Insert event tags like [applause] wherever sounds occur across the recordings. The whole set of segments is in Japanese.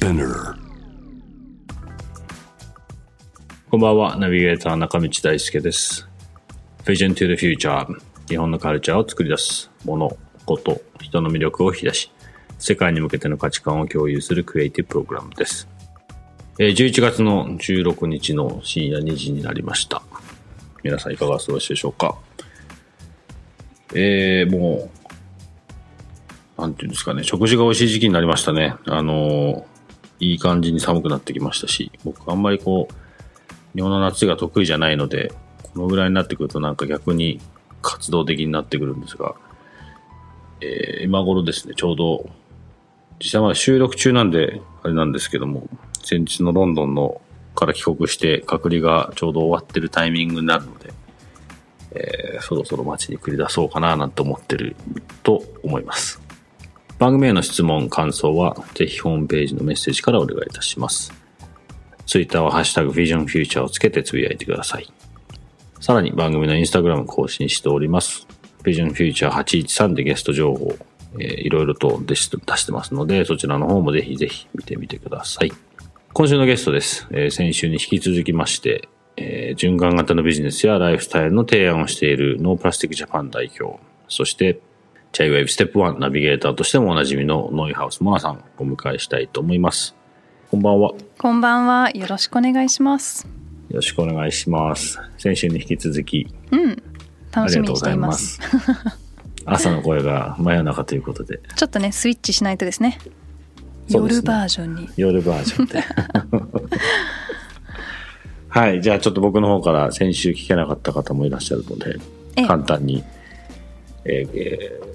Spinner. こんばんは、ナビゲーター中道大輔です。Vision to the Future 日本のカルチャーを作り出すもの、こと、人の魅力を引き出し、世界に向けての価値観を共有するクリエイティブプログラムです。11月の16日の深夜2時になりました。皆さんいかがお過ごしでしょうか？えー、もう、なんていうんですかね、食事が美味しい時期になりましたね。あのーいい感じに寒くなってきましたし、僕あんまりこう、日本の夏が得意じゃないので、このぐらいになってくるとなんか逆に活動的になってくるんですが、えー今頃ですね、ちょうど、実際まだ収録中なんで、あれなんですけども、先日のロンドンのから帰国して隔離がちょうど終わってるタイミングになるので、えーそろそろ街に繰り出そうかななんて思ってると思います。番組への質問、感想は、ぜひホームページのメッセージからお願いいたします。ツイッターはハッシュタグ Vision Future をつけてつぶやいてください。さらに番組のインスタグラム更新しております。Vision Future 813でゲスト情報、えーいろいろと出し出してますので、そちらの方もぜひぜひ見てみてください。今週のゲストです。えー先週に引き続きまして、えー循環型のビジネスやライフスタイルの提案をしているノープラスティックジャパン代表、そしてチャイウェイブステップ1ナビゲーターとしてもおなじみのノイハウスモナさんをお迎えしたいと思います。こんばんは。よこんばんは。よろしくお願いします。ろしくお願いします。先週に引き続きうん。楽しみにしとうございまています。す。[laughs] 朝の声が真夜中ということで、ちょっとね、スイッチしないとですね。すね夜バージョンに。夜バージョンで。[laughs] はい。じゃあちょっと僕の方から先週聞けなかった方もいらっしゃるので、ええ簡単に、えーえー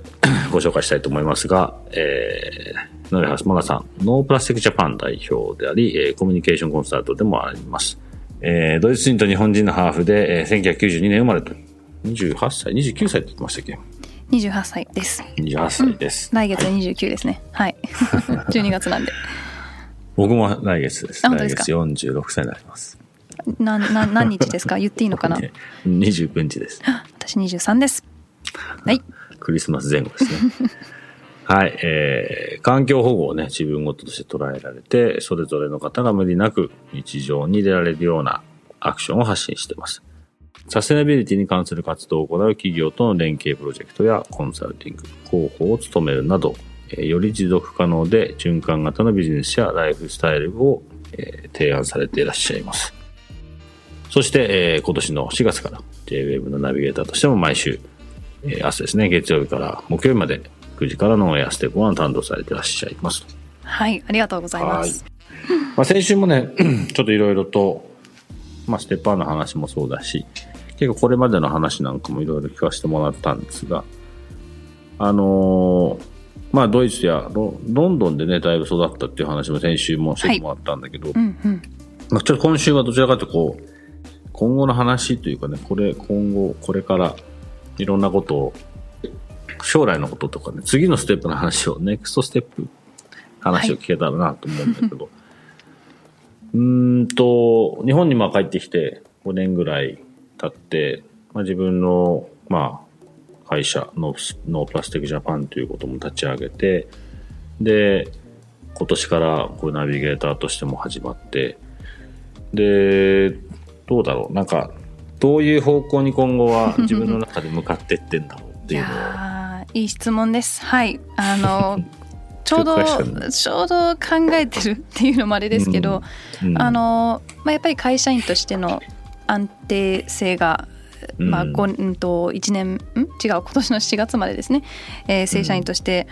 ご紹介したいと思いますが、えー、ノイハウスモナさん、ノープラスティックジャパン代表であり、えーコミュニケーションコンサルトでもあります。えードイツ人と日本人のハーフで、えー1992年生まれと、28歳、29歳って言ってましたっけ？28歳です。?28 歳です。来月29ですね。はい。[laughs] 12月なんで。僕も来月です。来月46歳になります。な、な、何日ですか？言っていいのかな？[laughs] で29日です。私23です。はい。クリスマス前後ですね。[laughs] はい、えー、環境保護をね、自分事として捉えられて、それぞれの方が無理なく日常に出られるようなアクションを発信しています。サステナビリティに関する活動を行う企業との連携プロジェクトやコンサルティング、広報を務めるなど、えーより持続可能で循環型のビジネスやライフスタイルを、えー提案されていらっしゃいます。そして、えー今年の4月から JWEB のナビゲーターとしても毎週、えー明日ですね、月曜日から木曜日まで9時からのエアステップ1を担当されていらっしゃいます。はい。ありがとうございます。まあ、先週もね、[clears throat] ちょっといろいろと、まあ、ステップ1の話もそうだし、結構これまでの話なんかもいろいろ聞かせてもらったんですが、あのーまあ、ドイツやロロンドンでね、だいぶ育ったっていう話も先週もしてもらったんだけど、うんうん。まあ、ちょっと今週はどちらかというとこう、今後の話というかね、これ、今後、これから、いろんなことを、将来のこととかね、次のステップの話を、ネクストステップ、話を聞けたらなと思うんだけど、うーんと、日本にまあ帰ってきて5年ぐらい経って、まあ、自分の、まあ、会社のノープラスティックジャパンということも立ち上げて、で、今年からこういうナビゲーターとしても始まって、で、どうだろうなんか、どういう方向に今後は [laughs] 自分の中で向かってってんだろうっていいうのを。いい質問です。はい。あの、[laughs] ちょうど、ちょうど考えてるっていうのもあれですけど、うんあの、まあ、やっぱり会社員としての安定性が、まあ、うんごうんと1年ん？違う今年の7月までですね、えー正社員として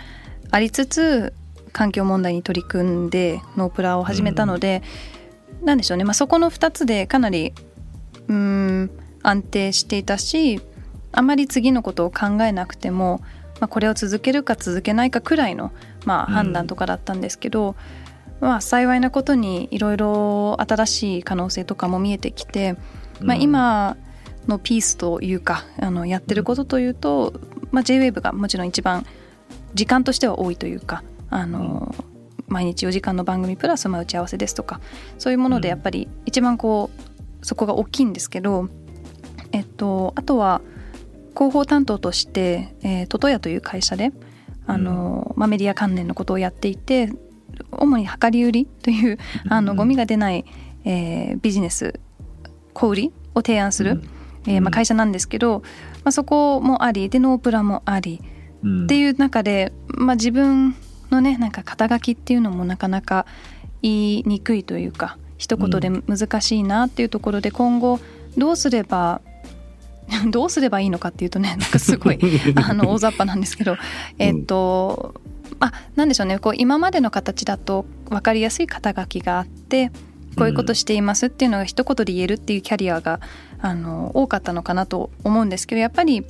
ありつつ環境問題に取り組んでノープラを始めたので、なんでしょうね、まあ、そこの2つでかなりうーん安定していたしあまり次のことを考えなくてもまあ、これを続けるか続けないかくらいの、まあ、判断とかだったんですけど、まあ、幸いなことにいろいろ新しい可能性とかも見えてきて、まあ、今のピースというかあのやってることというと、まあ、JWAVE がもちろん一番時間としては多いというかあの、毎日4時間の番組プラスまあ打ち合わせですとかそういうものでやっぱり一番こうそこが大きいんですけど、えっと、あとは広報担当として、えー、トトヤという会社であの、まあ、メディア関連のことをやっていて主に量り売りというあのゴミが出ない、えー、ビジネス小売りを提案する、えーまあ、会社なんですけど、まあ、そこもありでノープラもあり、っていう中で、まあ、自分のねなんか肩書きっていうのもなかなか言いにくいというか一言で難しいなっていうところで今後どうすれば [laughs] どうすればいいのかっていうとねなんかすごい [laughs] あの大雑把なんですけどえっと、あなんでしょうね。こう今までの形だと分かりやすい肩書きがあってこういうことしていますっていうのが一言で言えるっていうキャリアがあの多かったのかなと思うんですけどやっぱり、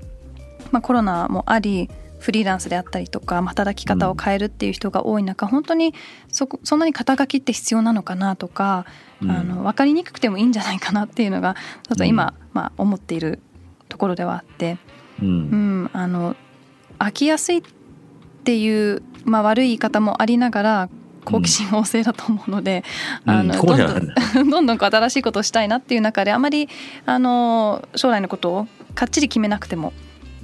まあ、コロナもありフリーランスであったりとか働き方を変えるっていう人が多い中、うん、本当にそそんなに肩書きって必要なのかなとか、うん、あの分かりにくくてもいいんじゃないかなっていうのがちょっと今、うん、まあ、思っているところではあって、うん、うん、あの飽きやすいっていう、まあ、悪い言い方もありながら好奇心旺盛だと思うので、うん、あのどんどん [laughs] どんどん新しいことをしたいなっていう中であまりあの将来のことをかっちり決めなくても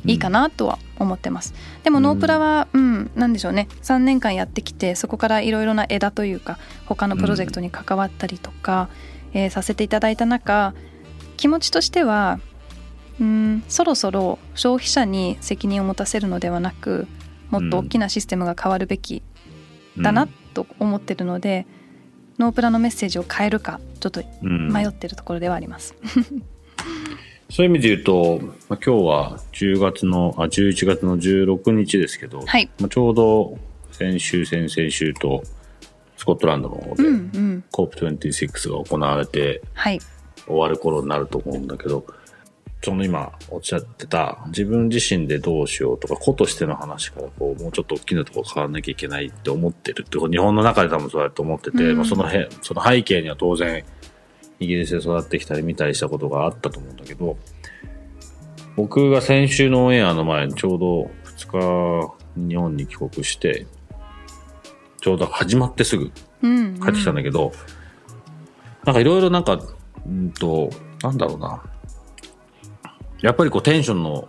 いいかなとは思ってます、うん、でもノープラはうん何でしょうね。3年間やってきてそこからいろいろな枝というか他のプロジェクトに関わったりとか、うん、えー、させていただいた中気持ちとしてはうんそろそろ消費者に責任を持たせるのではなくもっと大きなシステムが変わるべきだなと思ってるので、うん、ノープラのメッセージを変えるかちょっと迷ってるところではあります。そういう意味で言うと、まあ、今日は10月のあ11月の16日ですけど、はい、まあ、ちょうど先週先々週とスコットランドの方で COP26 が行われて、終わる頃になると思うんだけど、その今おっしゃってた自分自身でどうしようとか子としての話からこうもうちょっと大きなところ変わらなきゃいけないって思ってるって日本の中で多分そうやって思ってて、うん、まあ、そのへその背景には当然イギリスで育ってきたり見たりしたことがあったと思うんだけど僕が先週のオンエアの前にちょうど2日日本に帰国してちょうど始まってすぐ帰ってきたんだけど、うんうん、なんかいろいろなんかうんとなんだろうな。やっぱりこうテンションの、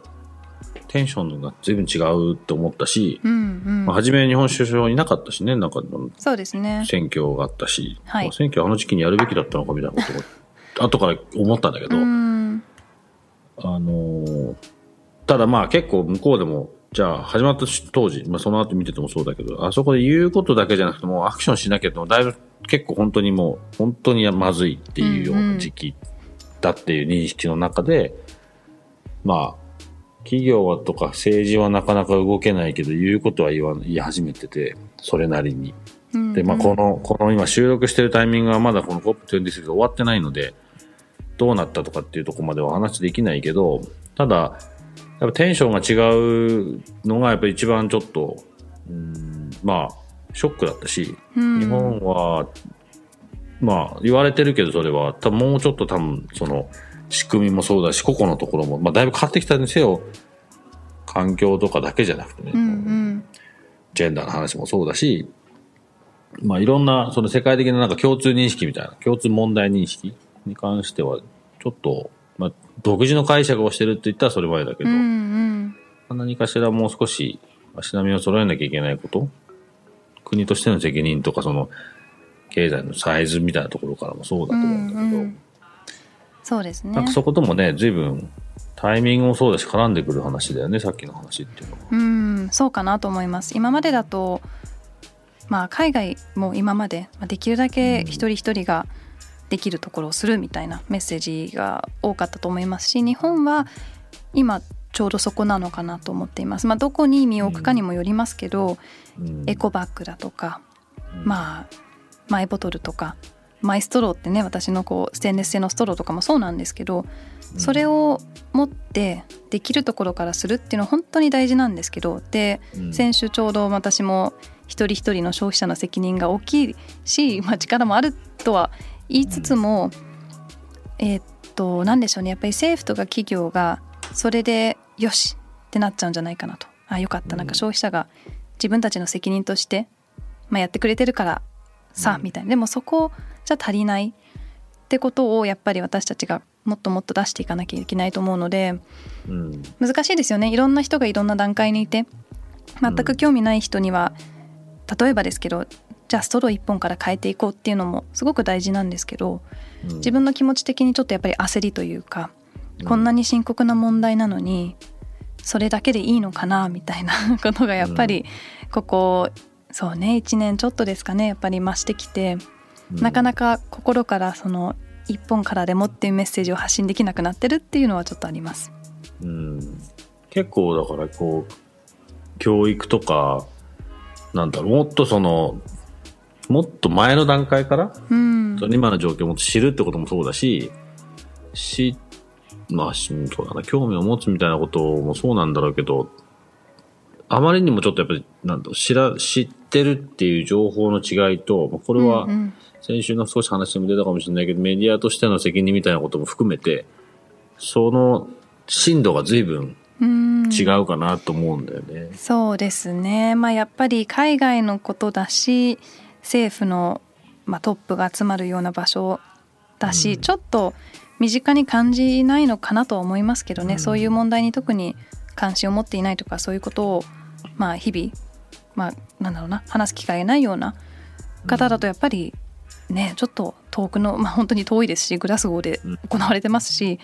テンションが随分違うって思ったし、うんうん、まあ、初め日本首相いなかったしね、なんか、そうですね。選挙があったし、はい、選挙あの時期にやるべきだったのかみたいなことを、後から思ったんだけど、あのただまあ結構向こうでも、じゃあ始まった当時、まあその後見ててもそうだけど、あそこで言うことだけじゃなくてもアクションしなきゃってもだいぶ結構本当にもう、本当にまずいっていうような時期だっていう認識の中で、まあ、企業とか政治はなかなか動けないけど、言うことは言わ言い始めてて、それなりに。うんうん、で、まあ、この、この今収録してるタイミングはまだこの COP26 終わってないので、どうなったとかっていうとこまでは話できないけど、ただ、やっぱテンションが違うのがやっぱ一番ちょっと、うん、まあ、ショックだったし、うん、日本は、まあ、言われてるけどそれは、多分もうちょっと多分、その、仕組みもそうだし、個々のところも、まあ、だいぶ変わってきたにせよ、環境とかだけじゃなくてね、うんうん、ジェンダーの話もそうだし、まあ、いろんな、その世界的ななんか共通認識みたいな、共通問題認識に関しては、ちょっと、まあ、独自の解釈をしてるって言ったらそれまでだけど、うんうん、何かしらもう少し足並みを揃えなきゃいけないこと国としての責任とか、その、経済のサイズみたいなところからもそうだと思うんだけど、うんうんそうですね。なんかそこともね、随分タイミングもそうだし絡んでくる話だよね、さっきの話っていうのは。うん、そうかなと思います。今までだと、まあ海外も今までできるだけ一人一人ができるところをするみたいなメッセージが多かったと思いますし、日本は今ちょうどそこなのかなと思っています。まあどこに身を置くかにもよりますけど、うん、エコバッグだとか、うん、まあマイボトルとかマイストローってね私のこうステンレス製のストローとかもそうなんですけどそれを持ってできるところからするっていうのは本当に大事なんですけどでうん。先週ちょうど私も一人一人の消費者の責任が大きいし、まあ、力もあるとは言いつつも、えーっと何でしょうね。やっぱり政府とか企業がそれでよしってなっちゃうんじゃないかなと。あよかった。なんか消費者が自分たちの責任として、まあ、やってくれてるからさ、うん。みたいな。でもそこじゃ足りないってことをやっぱり私たちがもっともっと出していかなきゃいけないと思うのでうん難しいですよね。いろんな人がいろんな段階にいて全く興味ない人には、例えばですけどじゃあストロー1本から変えていこうっていうのもすごく大事なんですけどうん。自分の気持ち的にちょっとやっぱり焦りというか、こんなに深刻な問題なのにそれだけでいいのかなみたいな [laughs] ことがやっぱりここそうね1年ちょっとですかねやっぱり増してきて、なかなか心からその1本からでもっていうメッセージを発信できなくなってるっていうのはちょっとあります。うん。結構だからこう教育とかなんだろうもっとそのもっと前の段階からうん。その今の状況をもっと知るってこともそうだししまあしそうだな興味を持つみたいなこともそうなんだろうけどあまりにもちょっとやっぱりなんだろう知ら知ってるっていう情報の違いとまあこれは、うんうん先週の少し話しても出たかもしれないけど、メディアとしての責任みたいなことも含めて、その深度が随分うん。違うかなと思うんだよね。そうですね。まあやっぱり海外のことだし政府の、まあ、トップが集まるような場所だし、うん。ちょっと身近に感じないのかなとは思いますけどね、うん。そういう問題に特に関心を持っていないとかそういうことをまあ日々まあなんだろうな話す機会がないような方だとやっぱりねちょっと遠くのまあ本当に遠いですしグラスゴーで行われてますし、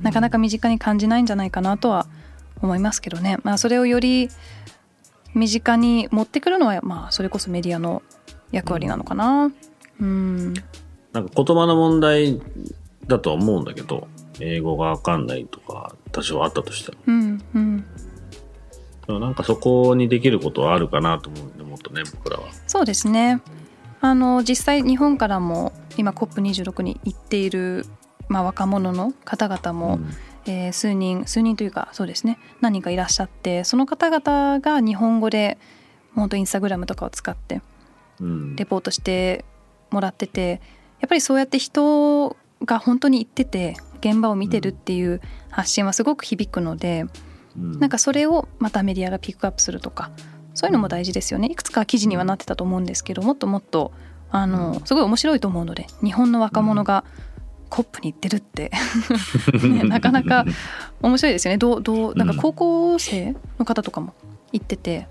なかなか身近に感じないんじゃないかなとは思いますけどね、まあ、それをより身近に持ってくるのは、まあ、それこそメディアの役割なのかな。うん、なんか言葉の問題だとは思うんだけど、英語がわかんないとか多少あったとしても。うん、うん、なんかそこにできることはあるかなと思うんで、もっとね、僕らは。そうですね。あの実際日本からも今 COP26 に行っている、まあ、若者の方々も、えー数人数人というかそうですね何人かいらっしゃってその方々が日本語で本当インスタグラムとかを使ってうん。レポートしてもらっててやっぱりそうやって人が本当に行ってて現場を見てるっていう発信はすごく響くので、うん。なんかそれをまたメディアがピックアップするとかそういうのも大事ですよね。いくつか記事にはなってたと思うんですけどもっともっとあのすごい面白いと思うので日本の若者がコップに行ってるって、[laughs] ねなかなか面白いですよね。どうどうなんか高校生の方とかも行ってて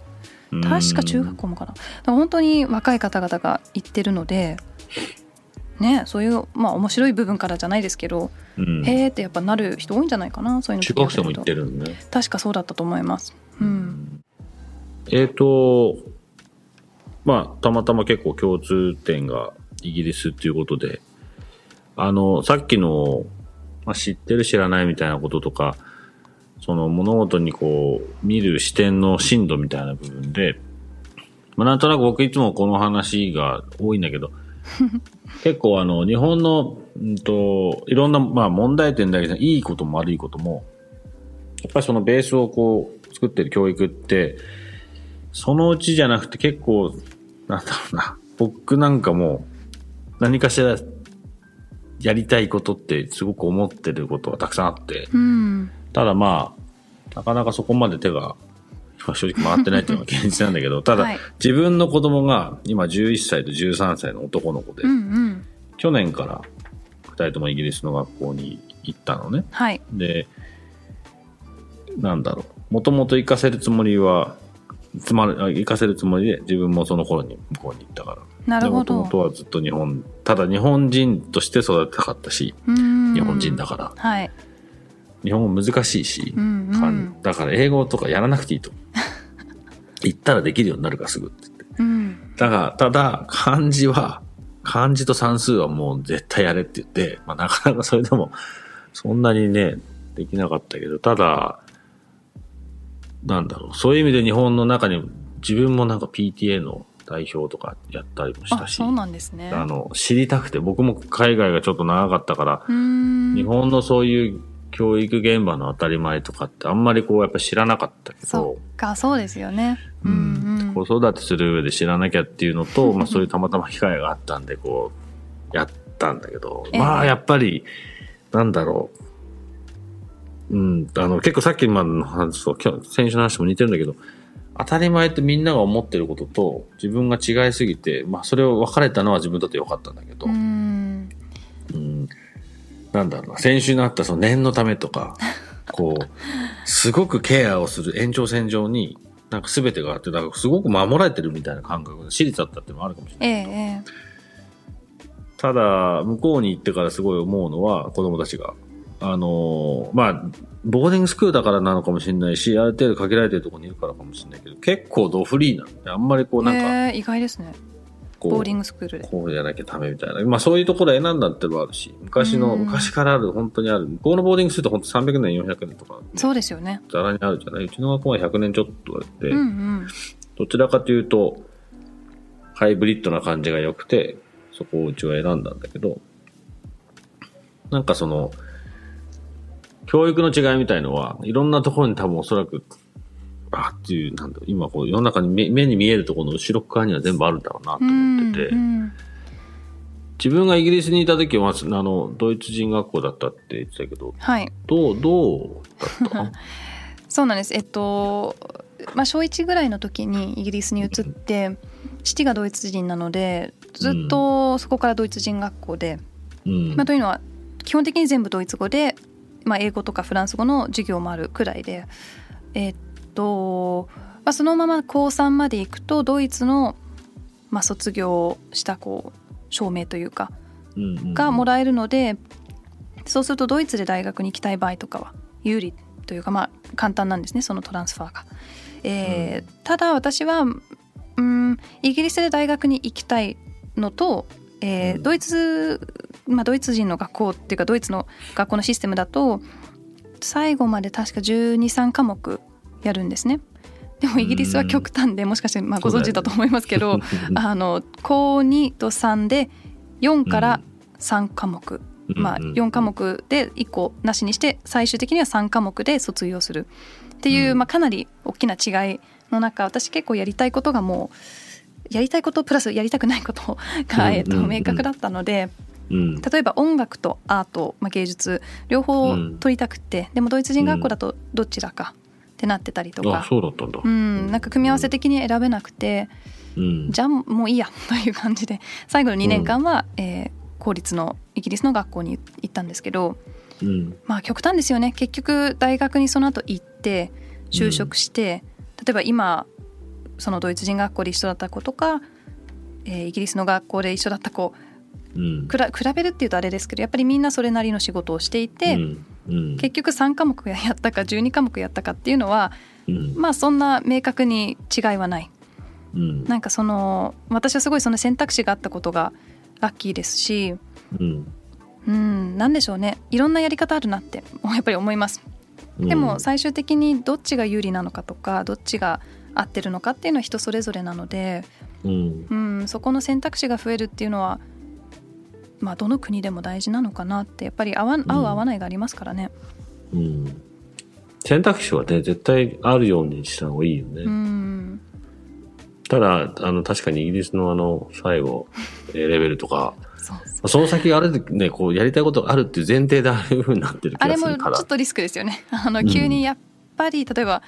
確か中学校もかな。だから本当に若い方々が行ってるのでねそういうまあ面白い部分からじゃないですけど、うん、へーってやっぱなる人多いんじゃないかなそういうの中学生も行ってるるんね。確かそうだったと思います。うんえっ、と、まあ、たまたま結構共通点がイギリスっていうことで、あの、さっきの、まあ、知ってる知らないみたいなこととか、その物事にこう、見る視点の深度みたいな部分で、まあ、なんとなく僕いつもこの話が多いんだけど、[laughs] 結構あの、日本の、うんと、いろんな、まあ問題点だけじゃいいことも悪いことも、やっぱりそのベースをこう、作ってる教育って、そのうちじゃなくて結構、なんだろうな、僕なんかも何かしらやりたいことってすごく思ってることがたくさんあって、うん。ただまあ、なかなかそこまで手がまあ正直回ってないっていうのが [laughs] 現実なんだけど、ただ、はい。自分の子供が今11歳と13歳の男の子で、うんうん。去年から2人ともイギリスの学校に行ったのね。はい。で、なんだろう。もともと行かせるつもりは、つまり、あ行かせるつもりで自分もその頃に向こうに行ったから。なるほどもとはずっと日本、ただ日本人として育てたかったし、うん日本人だから。はい日本語難しいし、うんうかんだから英語とかやらなくていいと。行ったらできるようになるからすぐって言って。うんだが、ただ、漢字は、漢字と算数はもう絶対やれって言って、まあなかなかそれでも、そんなにね、できなかったけど、ただ、なんだろう、そういう意味で日本の中に自分もなんか PTA の代表とかやったりもしたし、あそうなんですね。あの、知りたくて、僕も海外がちょっと長かったから、日本のそういう教育現場の当たり前とかってあんまりこうやっぱ知らなかったけどそ、っかそうですよね。うんうん。子育てする上で知らなきゃっていうのと、[laughs] まあそういうたまたま機会があったんで、こう、やったんだけど、ええ。まあやっぱり、なんだろう。うん、あの、結構さっきまでの話と、今日、先週の話も似てるんだけど、当たり前ってみんなが思ってることと自分が違いすぎて、まあそれを分かれたのは自分にとってよかったんだけど、うーんうん、なんだろうな、先週のあったその念のためとか、[laughs] こう、すごくケアをする延長線上に、なんか全てがあって、だからすごく守られてるみたいな感覚が私立だったっていうのもあるかもしれない。えええただ、向こうに行ってからすごい思うのは、子供たちが。あのーまあ、ボーディングスクールだからなのかもしれないし、ある程度限られてるところにいるからかもしれないけど、結構ドフリーなんで、あんまりこうえなんか、ええ意外ですね。ボーディングスクールで。こうじゃなきゃダメみたいな。まあそういうところを選んだってのもあるし、昔の、うん。昔からある、本当にある。向こうのボーディングすると本当300年、400年とか、ね、そうですよね。ざらにあるじゃない？うちの学校は100年ちょっとで、うんうん。どちらかというと、ハイブリッドな感じが良くて、そこをうちは選んだんだけど、なんかその、教育の違いみたいのは、いろんなところに多分おそらく、あっていう、なんだ今こう世の中に目目に見えるところの後ろ側には全部あるんだろうなと思ってて、うんうん自分がイギリスにいた時は、あの、ドイツ人学校だったって言ってたけど、はい。どう、どうだった？[laughs] そうなんです。えっとまあ小1ぐらいの時にイギリスに移って父がドイツ人なのでずっとそこからドイツ人学校で、うん。まあ、というのは基本的に全部ドイツ語で、まあ、英語とかフランス語の授業もあるくらいでえっと、まあ、そのまま高3まで行くとドイツの、まあ、卒業したこう証明というかがもらえるので、そうするとドイツで大学に行きたい場合とかは有利というかまあ簡単なんですねそのトランスファーが。えーただ私はうんイギリスで大学に行きたいのと、えーうん。ドイツ、まあ、ドイツ人の学校っていうかドイツの学校のシステムだと最後まで確か123科目やるんですね。でもイギリスは極端でもしかしてまあご存知だと思いますけど、[laughs] あの高2と3で4から3科目、まあ、うんうん。4科目で1個なしにして最終的には3科目で卒業する。っていう、うん。まあ、かなり大きな違いの中私結構やりたいことがもうやりたいことプラスやりたくないことが、うんえっとうんうん明確だったのでうん。例えば音楽とアート、まあ、芸術両方うん取りたくて、でもドイツ人学校だとどちらかってなってたりとあか、、そうだったんだ。うん、なんか組み合わせ的に選べなくて。うん。じゃあもういいや [laughs] という感じで最後の2年間は、えー公立のイギリスの学校に行ったんですけどうん。まあ極端ですよね結局大学にその後行って就職して、例えば今そのドイツ人学校で一緒だった子とか、えーイギリスの学校で一緒だった子うん。くら比べるっていうとあれですけどやっぱりみんなそれなりの仕事をしていて、うん。うん。結局3科目やったか12科目やったかっていうのはうん。まあそんな明確に違いはない。うん。なんかその私はすごいその選択肢があったことがラッキーですしうん。うんなんでしょうね。いろんなやり方あるなってやっぱり思います。でも最終的にどっちが有利なのかとかどっちが合ってるのかっていうのは人それぞれなので、うん。うん、そこの選択肢が増えるっていうのはまあどの国でも大事なのかなってやっぱり合わ合う合わないがありますからね。うん。選択肢はね絶対あるようにした方がいいよね、うん。ただあの確かにイギリスのあの最後えーレベルとかそうそう。その先があれでねこうやりたいことがあるっていう前提でああいうふうになってる気あれもちがするから。ょっとリスクですよね。あのうん。急にやっぱり例えば、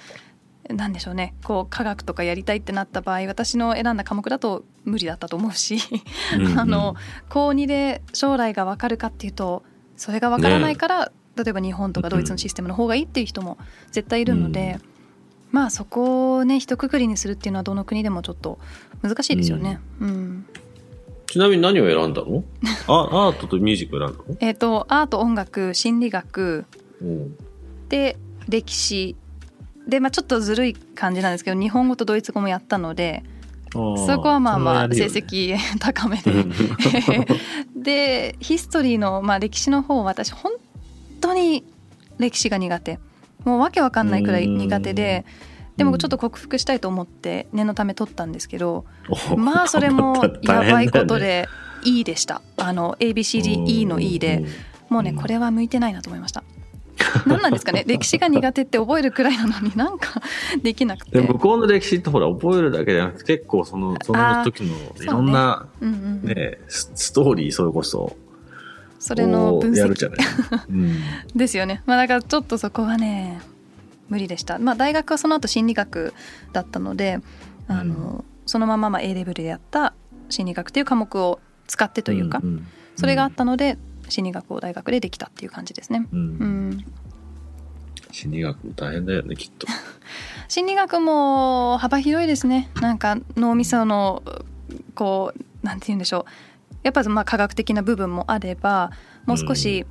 なんでしょうね。こう科学とかやりたいってなった場合私の選んだ科目だと無理だったと思うし、うんうん。[laughs] あの高2で将来が分かるかっていうとそれが分からないから、例えば日本とかドイツのシステムの方がいいっていう人も絶対いるので、まあそこをね一括りにするっていうのはどの国でもちょっと難しいですよね。うん。ちなみに何を選んだの？[laughs] あアートとミュージックを選んだの？えっ、とアート音楽心理学。う。んで歴史で、まあ、ちょっとずるい感じなんですけど日本語とドイツ語もやったのでそこはまあまあ成績高めで。でヒストリーの、まあ、歴史の方私本当に歴史が苦手。もうわけわかんないくらい苦手ででもちょっと克服したいと思って念のため取ったんですけど、おまあそれも [laughs] やばいことで E でした。あの ABCDE の E で。もうねうん。これは向いてないなと思いました [laughs] 何なんですかね？歴史が苦手って覚えるくらいなのになんか [laughs] できなくて。で向こうの歴史ってほら覚えるだけじゃなくて結構そのその時のいろんなうんうんうん。ねスストーリーそれこそそれの分析。こうやるじゃない、[laughs] うん、ですよね。まあだからちょっとそこはね無理でした。まあ大学はその後心理学だったのであの、そのまままあ A レベルでやった心理学っていう科目を使ってというか、んん。それがあったので心理学を大学でできたっていう感じですね。うん。うん、心理学も大変だよねきっと。[laughs] 心理学も幅広いですね。なんか脳みそのこうなんて言うんでしょう。やっぱまあ科学的な部分もあればもう少し、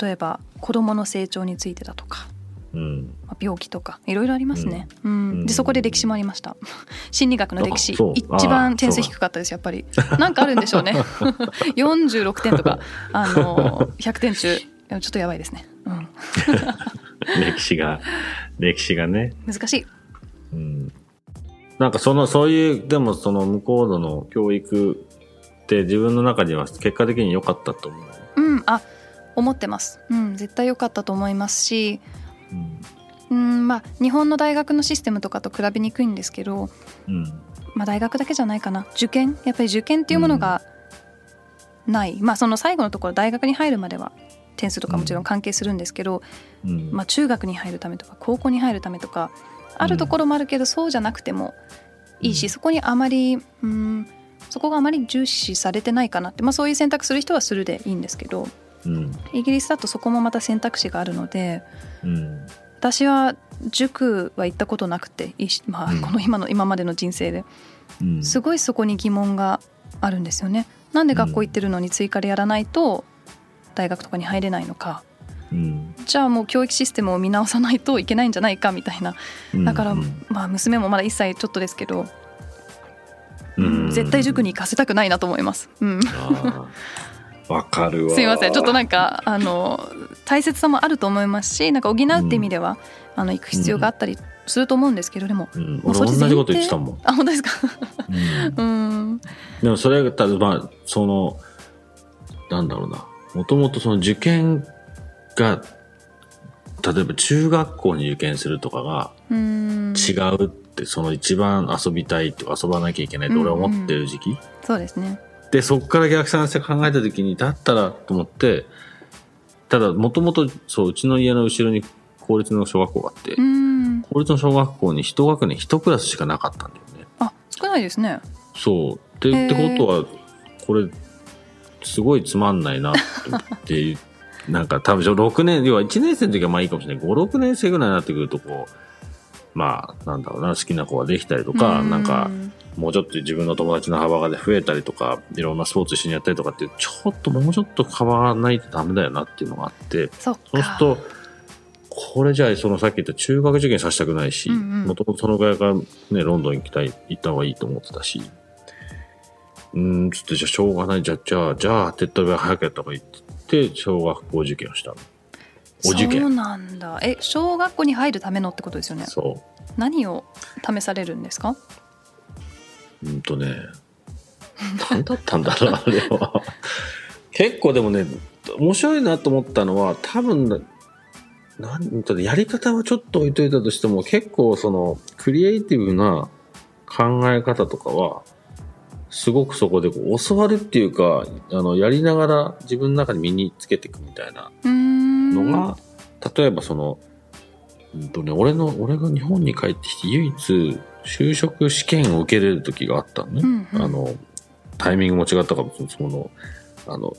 例えば子どもの成長についてだとかうん。まあ病気とかいろいろありますね、うん。うん。でそこで歴史もありました。[laughs] 心理学の歴史。一番点数低かったですやっぱり。[laughs] なんかあるんでしょうね。[laughs] 46点とか。あの100点中。ちょっとやばいですね、うん、歴史が歴史がね。難しい。うん。なんかそのそういうでもその向こうの教育って自分の中には結果的に良かったと思う？うん。あ思ってます。うん。絶対良かったと思いますしうん。うん。まあ日本の大学のシステムとかと比べにくいんですけど、うん。まあ、大学だけじゃないかな。受験？やっぱり受験っていうものがない、まあその最後のところ大学に入るまでは点数とかもちろん関係するんですけど、うん。まあ、中学に入るためとか高校に入るためとかあるところもあるけどそうじゃなくてもいいし、うん。そこにあまりうんそこがあまり重視されてないかなって、まあ、そういう選択する人はするでいいんですけどうん。イギリスだとそこもまた選択肢があるのでうん。私は塾は行ったことなくてまあうん、この今の今までの人生で。うん。すごいそこに疑問があるんですよね。なんで学校行ってるのに追加でやらないと大学とかに入れないのか。うん。じゃあもう教育システムを見直さないといけないんじゃないかみたいな。だから、うん。まあ娘もまだ1歳ちょっとですけど、うん。絶対塾に行かせたくないなと思います。うん、わかるわ。すいません。ちょっとなんかあの大切さもあると思いますしなんか補うって意味では、あの行く必要があったりすると思うんですけどでも、うん、俺同じこと言ってたもん、あ本当ですか？うん。うん。でもそれがただまあそのなんだろうな。もともとその受験が例えば中学校に受験するとかがうん。違うってその一番遊びたいとか遊ばなきゃいけないって俺は思ってる時期、そうですねでそこから逆算して考えた時にだったらと思ってただもともとそううちの家の後ろに公立の小学校があって、うん。公立の小学校に一学年一クラスしかなかったんだよね。あ少ないですね。そう。ってことは、これ、すごいつまんないなっていう、[laughs] なんか多分6年、要は1年生の時はまあいいかもしれない。5、6年生ぐらいになってくると、こう、まあ、なんだろうな、好きな子ができたりとか、うん。なんか、もうちょっと自分の友達の幅が増えたりとか、いろんなスポーツ一緒にやったりとかって、ちょっともうちょっと変わらないとダメだよなっていうのがあって、そっか。そうすると、これじゃあ、そのさっき言った中学受験させたくないし、もともとそのぐらいからね、ロンドン行きたい、行った方がいいと思ってたし、うーん、ちょっとじゃあしょうがない、じゃあ、じゃあ、じゃあ、手っ取り早くやった方がいいって言って、小学校受験をしたの。お受そう験。なんだ。え小学校に入るためのってことですよね。そ何を試されるんですか？う。うんとね、[laughs] 何だったんだろう、あれは。結構でもね、面白いなと思ったのは、多分、なんとやり方はちょっと置いといたとしても、結構その、クリエイティブな考え方とかは、すごくそこでこう教わるっていうか、あの、やりながら自分の中に身につけていくみたいなのが、例えばその、うんとね、俺の、俺が日本に帰ってきて唯一、就職試験を受けれる時があったのね。うんうん。あの、タイミングも違ったかも、その、あの、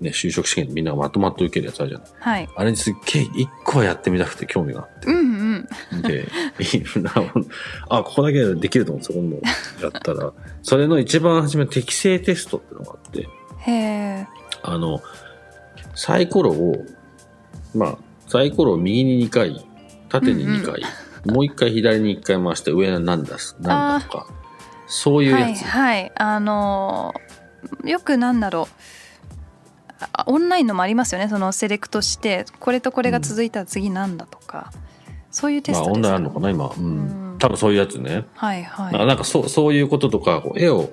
ね、就職試験みんながまとまって受けるやつあるじゃない。はい。あれにすっげえ一個はやってみたくて興味があっうんうん。て。で、あ、ここだけできると思って、そこもやったら、それの一番初め適正テストってのがあって、へえ。あの、サイコロを、まあ、サイコロを右に2回、縦に2回、もう1回左に1回回して上は何だす、何だとか、そういうはいやつ。はいあのーよくなんだろうあオンラインのもありますよねそのセレクトしてこれとこれが続いたら次なんだとか、そういうテスまあ、トですか、オンラインあるのかな、今。う。うんん多分そういうやつね。はいはないなんかそうそういうこととか、こう絵を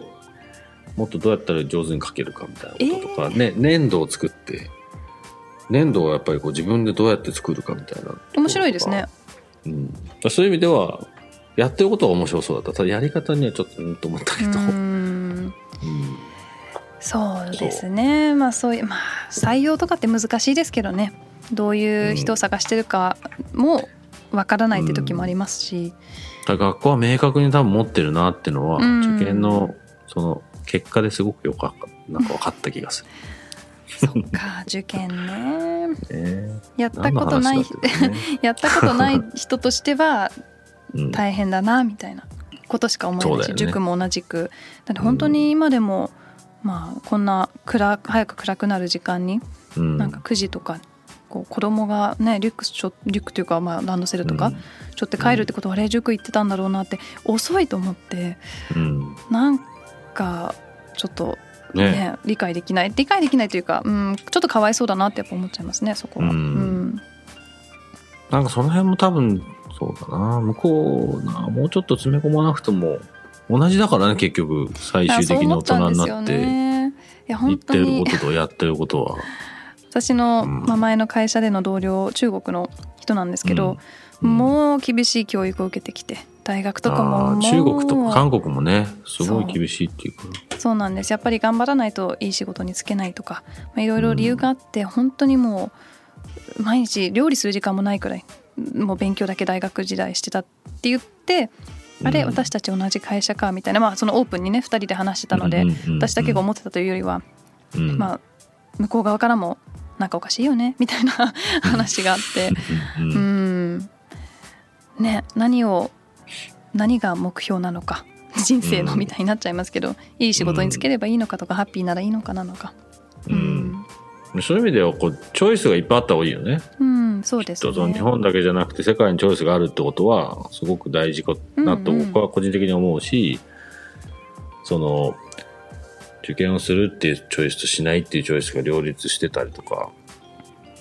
もっとどうやったら上手に描けるかみたいなこととか、ね、粘土を作って、粘土をやっぱりこう自分でどうやって作るかみたいな。面白いですね。うん。そういう意味では、やってることは面白そうだった。ただやり方にはちょっとうんと思ったけど。うん。ん。そうですね。まあそういうまあ採用とかって難しいですけどね。どういう人を探してるかもわからないって時もありますし、だから学校は明確に多分持ってるなっていうのは、うん。受験のその結果ですごくよくわかなんか分かった気がすそっか受験ね。るね。やったことない、ね。[laughs] やったことない人としては [laughs] うん。大変だなみたいな。ことしか思えないし、ね。塾も同じく。だって本当に今でも、まあこんな暗早く暗くなる時間にうん。なんか9時とかこう子供がねリュックしょリュックというかまあランドセルとか、ちょっと帰るってことはあれ塾行ってたんだろうなって遅いと思ってうん。なんかちょっとね。ね理解できない。理解できないというか、うん、ちょっとかわいそうだなってやっぱ思っちゃいますねそこは。うん。うん。なんかその辺も多分そうだな。向こうなもうちょっと詰め込まなくても同じだからね結局最終的に大人になって言ってるこにととやってることは。私の、前の会社での同僚中国の人なんですけど、うん。もう厳しい教育を受けてきて大学とかも中国とか韓国もねすごい厳しいっていうか。そう。なんです。やっぱり頑張らないといい仕事に就けないとかまあいろいろ理由があって、本当にもう毎日料理する時間もないくらいもう勉強だけ大学時代してたって言って、あれうん私たち同じ会社かみたいなまあそのオープンにね2人で話してたので、うんうんうん私だけが思ってたというよりは、うん。まあ向こう側からもなんかおかしいよねみたいな話があって。うんううんん。ね何を何が目標なのか人生のみたいになっちゃいますけど、いい仕事に就ければいいのかとか、ハッピーならいいのかなのか。うん、そういう意味ではこうチョイスがいっぱいあった方がいいよね。うんそうですね。日本だけじゃなくて世界にチョイスがあるってことはすごく大事かなとうんうん。僕は個人的に思うし、その受験をするっていうチョイスとしないっていうチョイスが両立してたりとか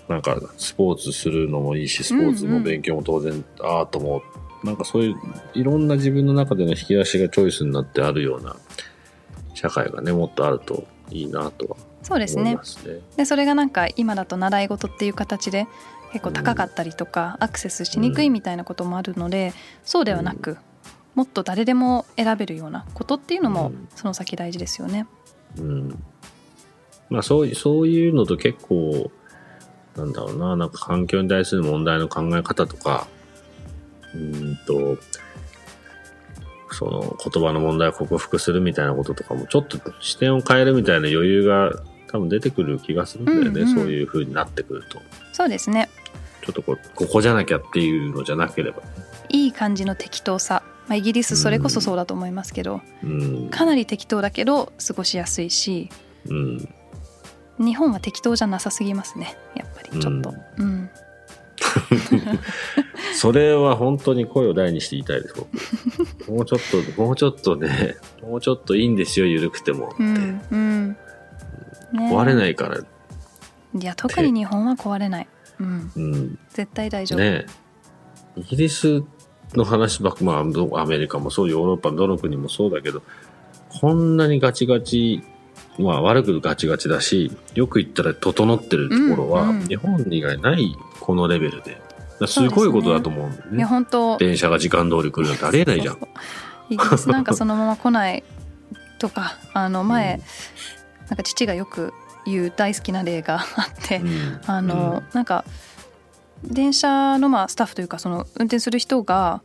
なんかスポーツするのもいいしスポーツも勉強も当然アートもなんかそういういろんな自分の中での引き出しがチョイスになってあるような社会がねもっとあるといいなとはそうですね。でそれがなんか今だと習い事っていう形で結構高かったりとか、アクセスしにくいみたいなこともあるので、そうではなく、もっと誰でも選べるようなことっていうのもうんその先大事ですよね。うん。まあそういそういうのと結構、なんだろうな、なんか環境に対する問題の考え方とか、うーんと、その言葉の問題を克服するみたいなこととかも、ちょっと視点を変えるみたいな余裕が多分出てくる気がするんだよね、うんうんそういう風になってくると。そうですねちょっとこう、ここじゃなきゃっていうのじゃなければ。いい感じの適当さ、まあ、イギリスそれこそそうだと思いますけど、うん。かなり適当だけど過ごしやすいしうん。日本は適当じゃなさすぎますねやっぱりちょっと、うん [laughs] それは本当に声を大にして言いたいです、僕。もうちょっと、もうちょっとね、もうちょっといいんですよ、緩くても。うんうん。ね。壊れないから。いや特に日本は壊れない、うん、うん。絶対大丈夫、ねイギリスの話ばっか、まあど、アメリカもそう、ヨーロッパのどの国もそうだけど、こんなにガチガチ、まあ悪くガチガチだし、よく言ったら整ってるところは、うんうん日本以外ないこのレベルで。すごいことだと思うんだよいやね。本当。電車が時間通り来るなんてありえないじゃん。そうそうイギリスなんかそのまま来ないとか [laughs] あの前、なんか父がよく言う大好きな例があって、うん。あの、なんか電車のまあスタッフというかその運転する人が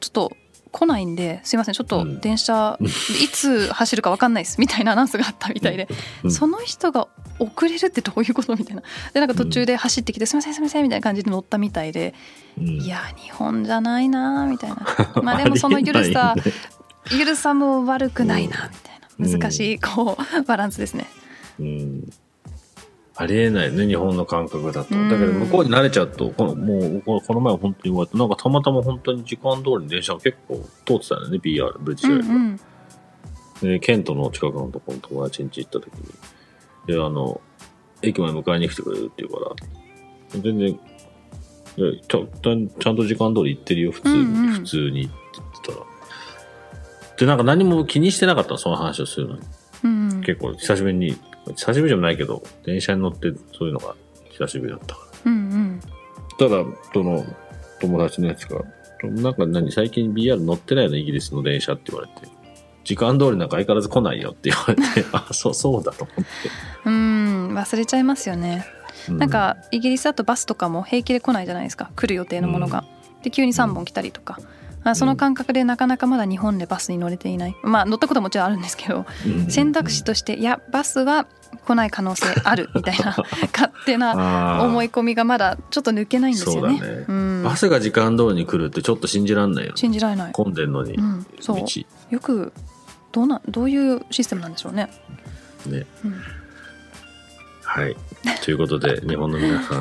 ちょっと来ないんですいませんちょっとうん。電車いつ走るか分かんないですみたいなアナウンスがあったみたいで、うん。その人が遅れるってどういうことみたいな。でなんか途中で走ってきて「すいませんすいません」みたいな感じで乗ったみたいで、うん。いや日本じゃないなみたいな。[laughs] まあでもそのゆるさありえないね。ゆるさも悪くないなみたいな。うん。難しいこうバランスですね。うんありえないね、日本の感覚だと。うんだけど、向こうに慣れちゃうと、このもう、このこの前本当に言われて、なんかたまたま本当に時間通りに電車が結構通ってたよね、BR、ブリッシュエアが。うんうんで、ケントの近くのところの友達ん家行った時に、で、あの、駅まで迎えに来てくれるって言うから、全然、でちゃちゃんちゃんと時間通り行ってるよ、普通に、うんうん普通にって言ったら。で、なんか何も気にしてなかったのその話をするのに。うん結構久しぶりに、久しぶりでもないけど、電車に乗ってそういうのが久しぶりだったから。うんうんただ、その、友達のやつが、なんか何、最近 BR 乗ってないのイギリスの電車って言われて、時間通りなんか相変わらず来ないよって言われて、[laughs] あ、そう、そうだと思って。うん忘れちゃいますよねうなん、かイギリスだとバスとかも平気で来ないじゃないですか来る予定のものが。で急に3本来たりとか。あその感覚でなかなかまだ日本でバスに乗れていないまあ乗ったことももちろんあるんですけどうん選択肢としていやバスは来ない可能性あるみたいな [laughs] 勝手な思いい込みがまだちょっと抜けないんですよね。そうんバスが時間通りに来るってちょっと信じらんないよね。信じられない。混んでんのに、うん、そう道。よくどうなどういうシステムなんでしょうね。ね。うんはい。ということで、日本の皆さ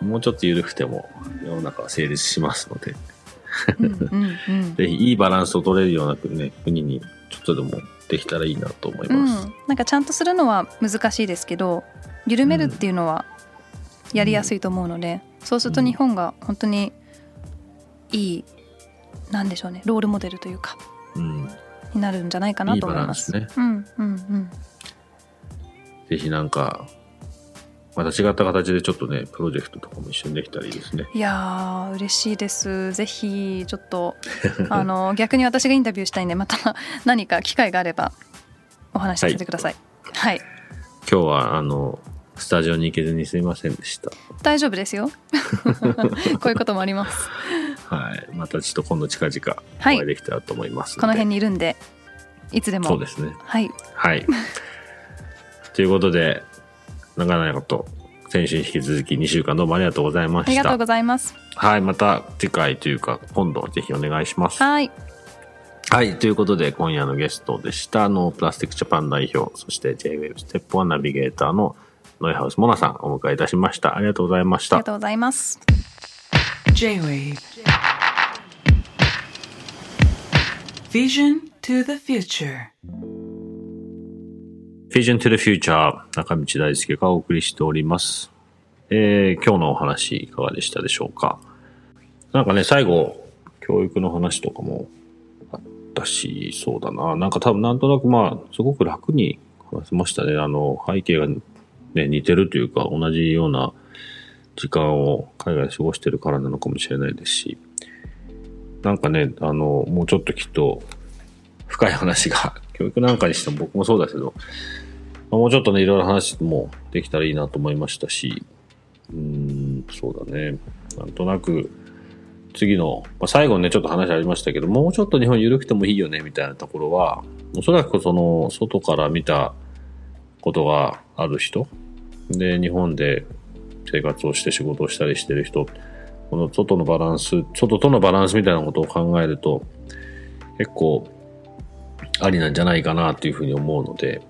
ん、もうちょっと緩くても世の中は成立しますので、[laughs] ぜひいいバランスを取れるような国,、ね、国にちょっとでもできたらいいなと思います。うん、なんかちゃんとするのは難しいですけど緩めるっていうのはやりやすいと思うので、そうすると日本が本当にいいなんでしょうねロールモデルというかうん。になるんじゃないかなと思います。いいバランスうんうんうんぜひなんか、また違った形でちょっとね、プロジェクトとかも一緒にできたらいいですね。いやー嬉しいですぜひちょっと [laughs] あの逆に私がインタビューしたいんでまた何か機会があればお話しさせてくださいはい、今日は、あの、スタジオに行けずにすいませんでした。大丈夫ですよ [laughs] こういうこともありますはい。またちょっと今度近々おはい会いできたらと思いますので、この辺にいるんでいつでもそうですね。はいはい。[laughs] ということで、長々と先週に引き続き2週間どうもありがとうございました。ありがとうございますはい。また次回というか、今度ぜひお願いします。はいはい。ということで、今夜のゲストでした、あの、プラスティックジャパン代表、そして J-Wave ステップ1ナビゲーターのノイハウスモナさんお迎えいたしました。ありがとうございましたありが。とうございます J-Wave Vision to the future フィジョン to the Future 中道大輔がお送りしております。えー、今日のお話いかがでしたでしょうか？なんかね、最後、教育の話とかもあったし、そうだな。なんか多分なんとなくまあ、すごく楽に話せましたね。あの、背景がね、似てるというか、同じような時間を海外で過ごしてるからなのかもしれないですし、なんかね、あの、もうちょっときっと深い話が、教育なんかにしても僕もそうだけど、もうちょっとね、いろいろ話もできたらいいなと思いましたし、うん、そうだね。なんとなく、次の、まあ、最後にね、ちょっと話ありましたけど、もうちょっと日本緩くてもいいよね、みたいなところは、おそらくその、外から見たことがある人、で、日本で生活をして仕事をしたりしてる人、この外のバランス、外とのバランスみたいなことを考えると、結構、ありなんじゃないかなというふうに思うので、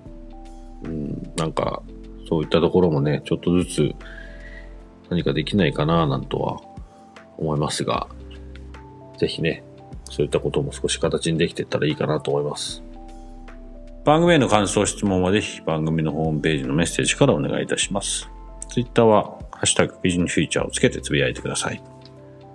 なんか、そういったところもね、ちょっとずつ何かできないかな、なんとは思いますが、ぜひね、そういったことも少し形にできていったらいいかなと思います。番組への感想、質問はぜひ番組のホームページのメッセージからお願いいたします。ツイッターは、ハッシュタグビジョンフューチャーをつけてつぶやいてください。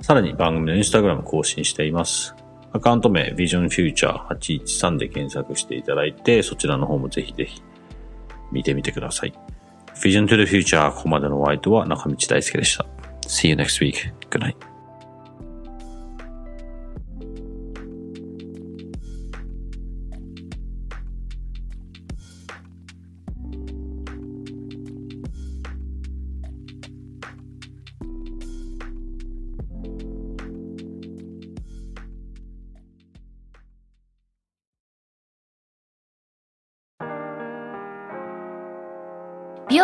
さらに番組のインスタグラム更新しています。アカウント名、ビジョンフューチャー813で検索していただいて、そちらの方もぜひぜひ見てみてください。Vision to the Future ここまでのワイトは中道大輔でした。See you next week. Good night.